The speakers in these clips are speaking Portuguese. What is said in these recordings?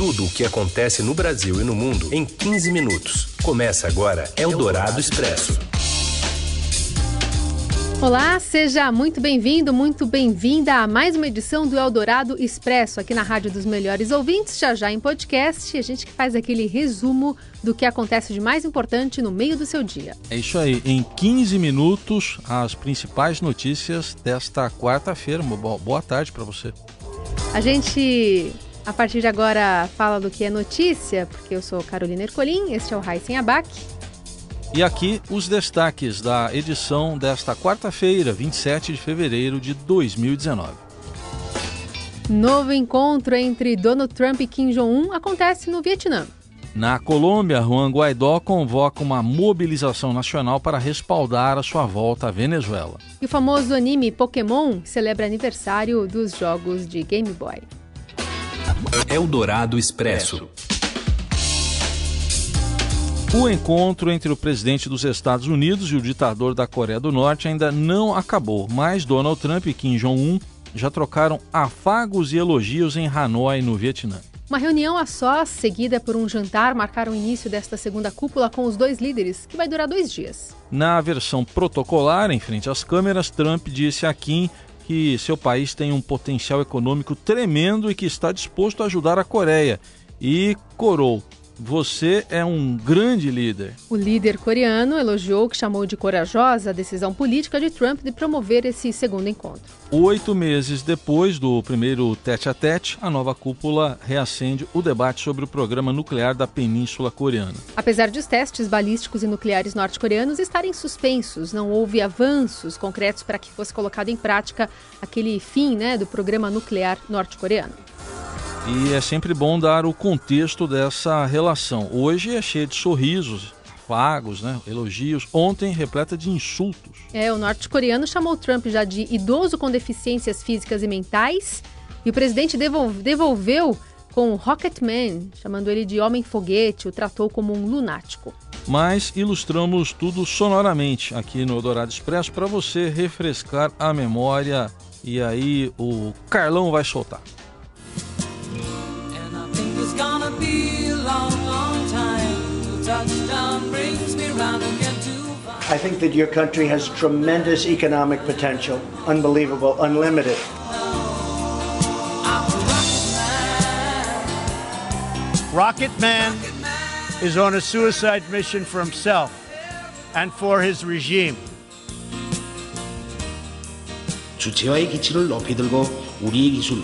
tudo o que acontece no Brasil e no mundo em 15 minutos. Começa agora Eldorado Expresso. Olá, seja muito bem-vindo, muito bem-vinda a mais uma edição do Eldorado Expresso, aqui na Rádio dos Melhores Ouvintes, já já em podcast, a gente que faz aquele resumo do que acontece de mais importante no meio do seu dia. É isso aí, em 15 minutos, as principais notícias desta quarta-feira. Boa tarde para você. A gente, a partir de agora, fala do que é notícia, porque eu sou Carolina Ercolim, este é o Raíssen Abac. E aqui os destaques da edição desta quarta-feira, 27 de fevereiro de 2019. Novo encontro entre Donald Trump e Kim Jong-un acontece no Vietnã. Na Colômbia, Juan Guaidó convoca uma mobilização nacional para respaldar a sua volta à Venezuela. E o famoso anime Pokémon celebra aniversário dos jogos de Game Boy. Eldorado Expresso. O encontro entre o presidente dos Estados Unidos e o ditador da Coreia do Norte ainda não acabou, mas Donald Trump e Kim Jong-un já trocaram afagos e elogios em Hanoi, no Vietnã. Uma reunião a sós, seguida por um jantar, marcaram o início desta segunda cúpula com os dois líderes, que vai durar dois dias. Na versão protocolar, em frente às câmeras, Trump disse a Kim que seu país tem um potencial econômico tremendo e que está disposto a ajudar a Coreia. E corou você é um grande líder. O líder coreano elogiou que chamou de corajosa a decisão política de Trump de promover esse segundo encontro. Oito meses depois do primeiro tete-a-tete, -tete, a nova cúpula reacende o debate sobre o programa nuclear da Península Coreana. Apesar de os testes balísticos e nucleares norte-coreanos estarem suspensos, não houve avanços concretos para que fosse colocado em prática aquele fim né, do programa nuclear norte-coreano. E é sempre bom dar o contexto dessa relação. Hoje é cheio de sorrisos, afagos, né, elogios. Ontem, repleta de insultos. É, o norte-coreano chamou Trump já de idoso com deficiências físicas e mentais. E o presidente devolve, devolveu com Rocketman, chamando ele de homem-foguete, o tratou como um lunático. Mas ilustramos tudo sonoramente aqui no Dourado Expresso para você refrescar a memória. E aí o Carlão vai soltar. I think that your country has tremendous economic potential, unbelievable, unlimited. Rocket Man is on a suicide mission for himself and for his regime. 주체와의 기치를 높이 들고 우리의 기술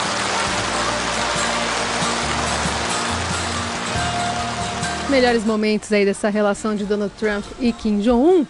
melhores momentos aí dessa relação de Donald Trump e Kim Jong-un.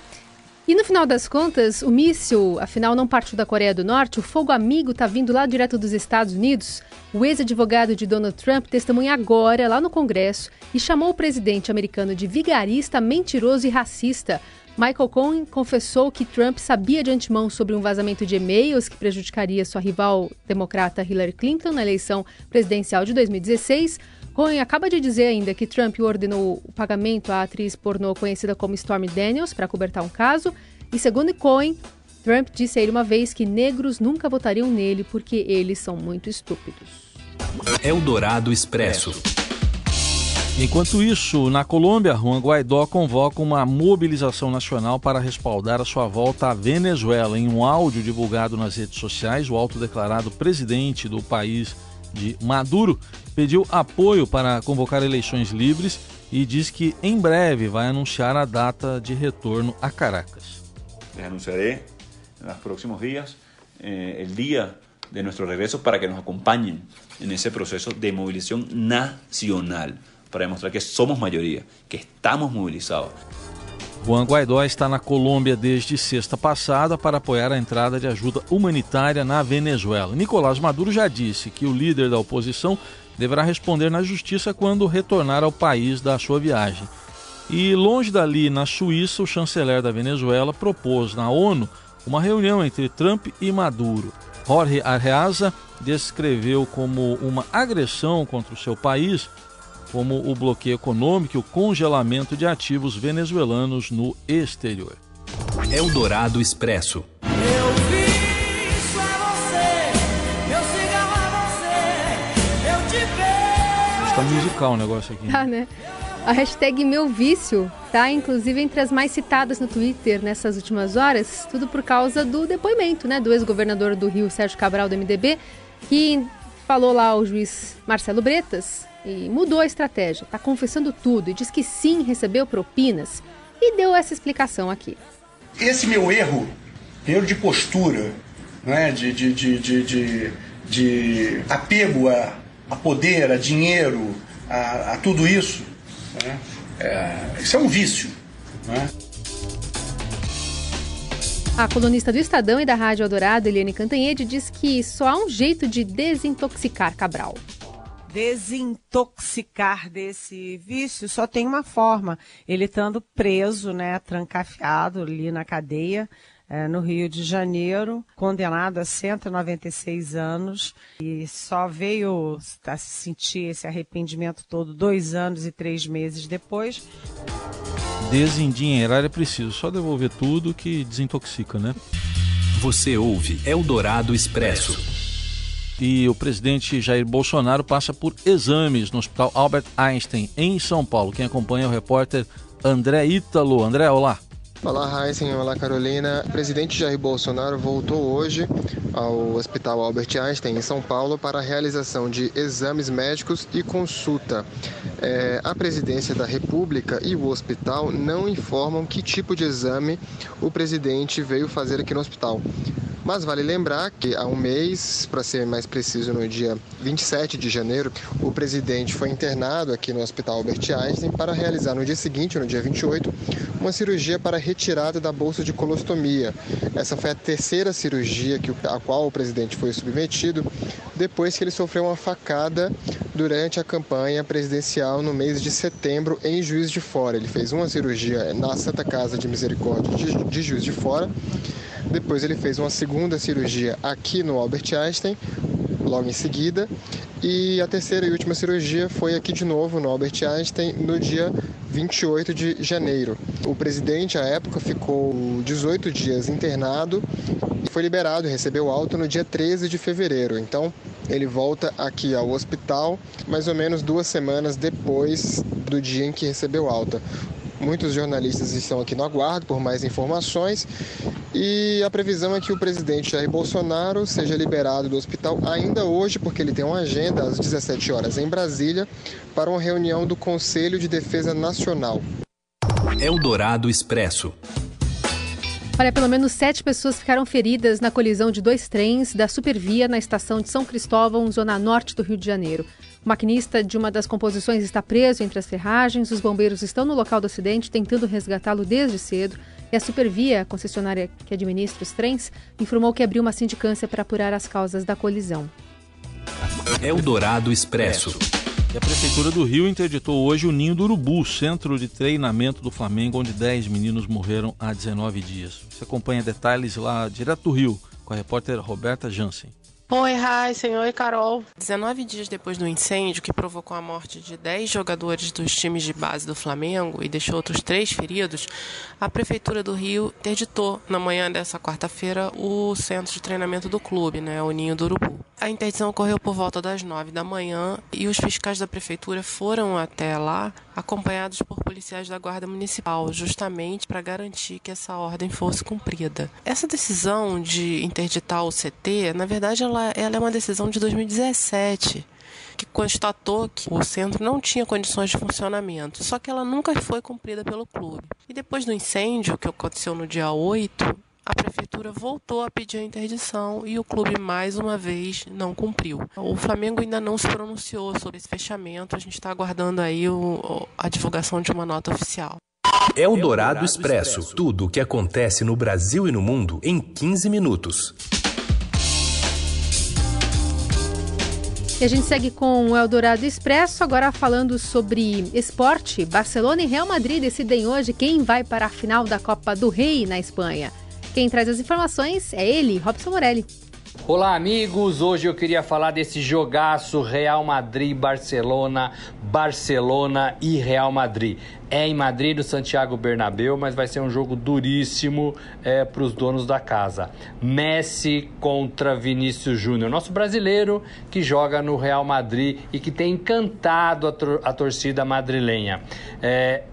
E no final das contas, o míssil, afinal, não partiu da Coreia do Norte, o fogo amigo está vindo lá direto dos Estados Unidos. O ex-advogado de Donald Trump testemunha agora, lá no Congresso, e chamou o presidente americano de vigarista, mentiroso e racista. Michael Cohen confessou que Trump sabia de antemão sobre um vazamento de e-mails que prejudicaria sua rival democrata Hillary Clinton na eleição presidencial de 2016. Cohen acaba de dizer ainda que Trump ordenou o pagamento à atriz pornô conhecida como Stormy Daniels para cobertar um caso. E segundo Cohen, Trump disse a ele uma vez que negros nunca votariam nele porque eles são muito estúpidos. Eldorado Expresso. Enquanto isso, na Colômbia, Juan Guaidó convoca uma mobilização nacional para respaldar a sua volta à Venezuela. Em um áudio divulgado nas redes sociais, o autodeclarado presidente do país de Maduro pediu apoio para convocar eleições livres e diz que em breve vai anunciar a data de retorno a Caracas. Les anunciaré en los próximos días eh, el día de nuestro regreso para que nos acompañen en ese proceso de movilización nacional, para demostrar que somos mayoría, que estamos movilizados. Juan Guaidó está na Colômbia desde sexta passada para apoiar a entrada de ajuda humanitária na Venezuela. Nicolás Maduro já disse que o líder da oposição deverá responder na justiça quando retornar ao país da sua viagem. E longe dali, na Suíça, o chanceler da Venezuela propôs na ONU uma reunião entre Trump e Maduro. Jorge Arreaza descreveu como uma agressão contra o seu país, como o bloqueio econômico e o congelamento de ativos venezuelanos no exterior. Eldorado Expresso. Está musical o negócio aqui. Tá, né? A hashtag Meu Vício tá, inclusive, entre as mais citadas no Twitter nessas últimas horas, tudo por causa do depoimento, né, do ex-governador do Rio, Sérgio Cabral, do MDB, que falou lá ao juiz Marcelo Bretas e mudou a estratégia. Tá confessando tudo e diz que sim, recebeu propinas e deu essa explicação aqui. Esse meu erro, erro de postura, né, de, de, de, de, de, de apego a, a poder, a dinheiro, a, a tudo isso, né? É, isso é um vício. Né? A colunista do Estadão e da Rádio Eldorado, Eliane Cantanhede, diz que só há um jeito de desintoxicar Cabral. Desintoxicar desse vício só tem uma forma, ele estando preso, né, trancafiado ali na cadeia, é, no Rio de Janeiro, condenado a 196 anos e só veio a sentir esse arrependimento todo dois anos e três meses depois. Desendinheirar é preciso, só devolver tudo que desintoxica, né? Você ouve Eldorado Expresso. E o presidente Jair Bolsonaro passa por exames no Hospital Albert Einstein, em São Paulo. Quem acompanha é o repórter André Ítalo. André, olá. Olá, Heisen. Olá, Carolina. O presidente Jair Bolsonaro voltou hoje ao Hospital Albert Einstein, em São Paulo, para a realização de exames médicos e consulta. É, a presidência da República e o hospital não informam que tipo de exame o presidente veio fazer aqui no hospital. Mas vale lembrar que há um mês, para ser mais preciso, no dia 27 de janeiro, o presidente foi internado aqui no Hospital Albert Einstein para realizar no dia seguinte, no dia 28, uma cirurgia para retirada da bolsa de colostomia. Essa foi a terceira cirurgia que, a qual o presidente foi submetido depois que ele sofreu uma facada durante a campanha presidencial no mês de setembro em Juiz de Fora. Ele fez uma cirurgia na Santa Casa de Misericórdia de, de Juiz de Fora depois ele fez uma segunda cirurgia aqui no Albert Einstein, logo em seguida. E a terceira e última cirurgia foi aqui de novo no Albert Einstein no dia 28 de janeiro. O presidente, à época, ficou 18 dias internado e foi liberado recebeu alta no dia 13 de fevereiro. Então, ele volta aqui ao hospital mais ou menos duas semanas depois do dia em que recebeu alta. Muitos jornalistas estão aqui no aguardo por mais informações e a previsão é que o presidente Jair Bolsonaro seja liberado do hospital ainda hoje, porque ele tem uma agenda às 17 horas em Brasília para uma reunião do Conselho de Defesa Nacional. Eldorado Expresso. Olha, pelo menos sete pessoas ficaram feridas na colisão de dois trens da Supervia na estação de São Cristóvão, zona norte do Rio de Janeiro. O maquinista de uma das composições está preso entre as ferragens. Os bombeiros estão no local do acidente tentando resgatá-lo desde cedo. E a Supervia, a concessionária que administra os trens, informou que abriu uma sindicância para apurar as causas da colisão. Eldorado Expresso. E a Prefeitura do Rio interditou hoje o Ninho do Urubu, centro de treinamento do Flamengo, onde 10 meninos morreram há 19 dias. Você acompanha detalhes lá direto do Rio, com a repórter Roberta Jansen. Oi, Raíssen. Oi, Carol. 19 dias depois do incêndio que provocou a morte de 10 jogadores dos times de base do Flamengo e deixou outros três feridos, a Prefeitura do Rio interditou na manhã dessa quarta-feira o centro de treinamento do clube, né, o Ninho do Urubu. A interdição ocorreu por volta das 9 da manhã e os fiscais da Prefeitura foram até lá acompanhados por policiais da Guarda Municipal, justamente para garantir que essa ordem fosse cumprida. Essa decisão de interditar o CT, na verdade, ela, ela é uma decisão de 2017 que constatou que o centro não tinha condições de funcionamento, só que ela nunca foi cumprida pelo clube. E depois do incêndio, que aconteceu no dia 8, a prefeitura voltou a pedir a interdição e o clube mais uma vez não cumpriu. O Flamengo ainda não se pronunciou sobre esse fechamento, a gente está aguardando aí o, a divulgação de uma nota oficial. Eldorado Expresso. Tudo o que acontece no Brasil e no mundo em 15 minutos. E a gente segue com o Eldorado Expresso, agora falando sobre esporte. Barcelona e Real Madrid decidem hoje quem vai para a final da Copa do Rei na Espanha. Quem traz as informações é ele, Robson Morelli. Olá, amigos. Hoje eu queria falar desse jogaço Real Madrid-Barcelona, Barcelona e Real Madrid. É em Madrid, no Santiago Bernabéu, mas vai ser um jogo duríssimo é, para os donos da casa. Messi contra Vinícius Júnior, nosso brasileiro que joga no Real Madrid e que tem encantado a, a torcida madrilenha. É,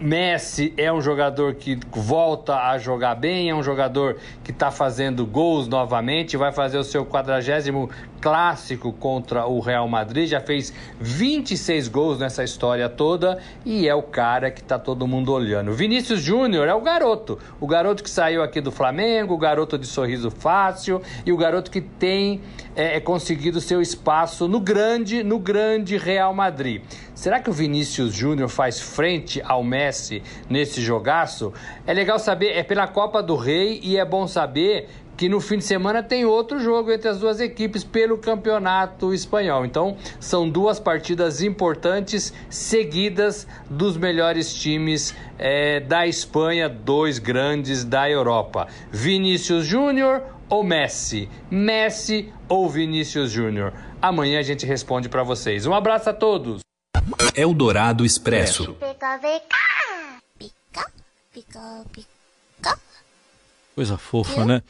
Messi é um jogador que volta a jogar bem, é um jogador que está fazendo gols novamente, vai fazer o seu quadragésimo clássico contra o Real Madrid, já fez 26 gols nessa história toda e é o cara que está todo mundo olhando. Vinícius Júnior é o garoto, o garoto que saiu aqui do Flamengo, o garoto de sorriso fácil e o garoto que tem é, é conseguido seu espaço no grande, no grande Real Madrid. Será que o Vinícius Júnior faz frente ao Messi nesse jogaço? É legal saber, é pela Copa do Rei e é bom saber que no fim de semana tem outro jogo entre as duas equipes pelo campeonato espanhol. Então, são duas partidas importantes seguidas dos melhores times é, da Espanha, dois grandes da Europa: Vinícius Júnior ou Messi? Messi ou Vinícius Júnior? Amanhã a gente responde para vocês. Um abraço a todos. Eldorado Expresso. Coisa fofa, né?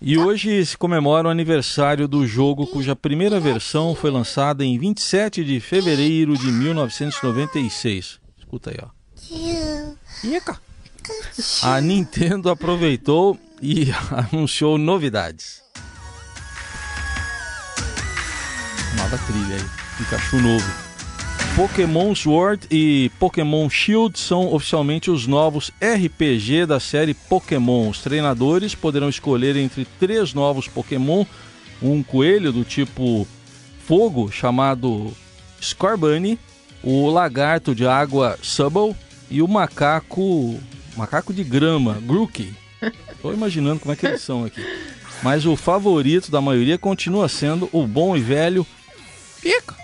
E hoje se comemora o aniversário do jogo cuja primeira versão foi lançada em 27 de fevereiro de 1996. Escuta aí, ó. A Nintendo aproveitou e anunciou novidades. Nova trilha aí, Pikachu novo. Pokémon Sword e Pokémon Shield são oficialmente os novos RPG da série Pokémon. Os treinadores poderão escolher entre três novos Pokémon: um coelho do tipo fogo chamado Scorbunny, o lagarto de água Subble e o macaco macaco de grama Grookey. Estou imaginando como é que eles são aqui. Mas o favorito da maioria continua sendo o bom e velho Pica.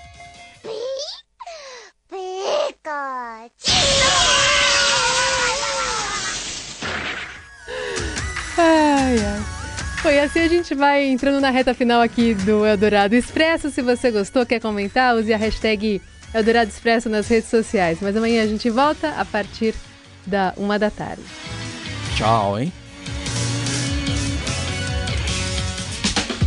Ai, ai. Foi assim a gente vai entrando na reta final aqui do Eldorado Expresso. Se você gostou, quer comentar, use a hashtag Eldorado Expresso nas redes sociais. Mas amanhã a gente volta a partir da uma da tarde. Tchau, hein?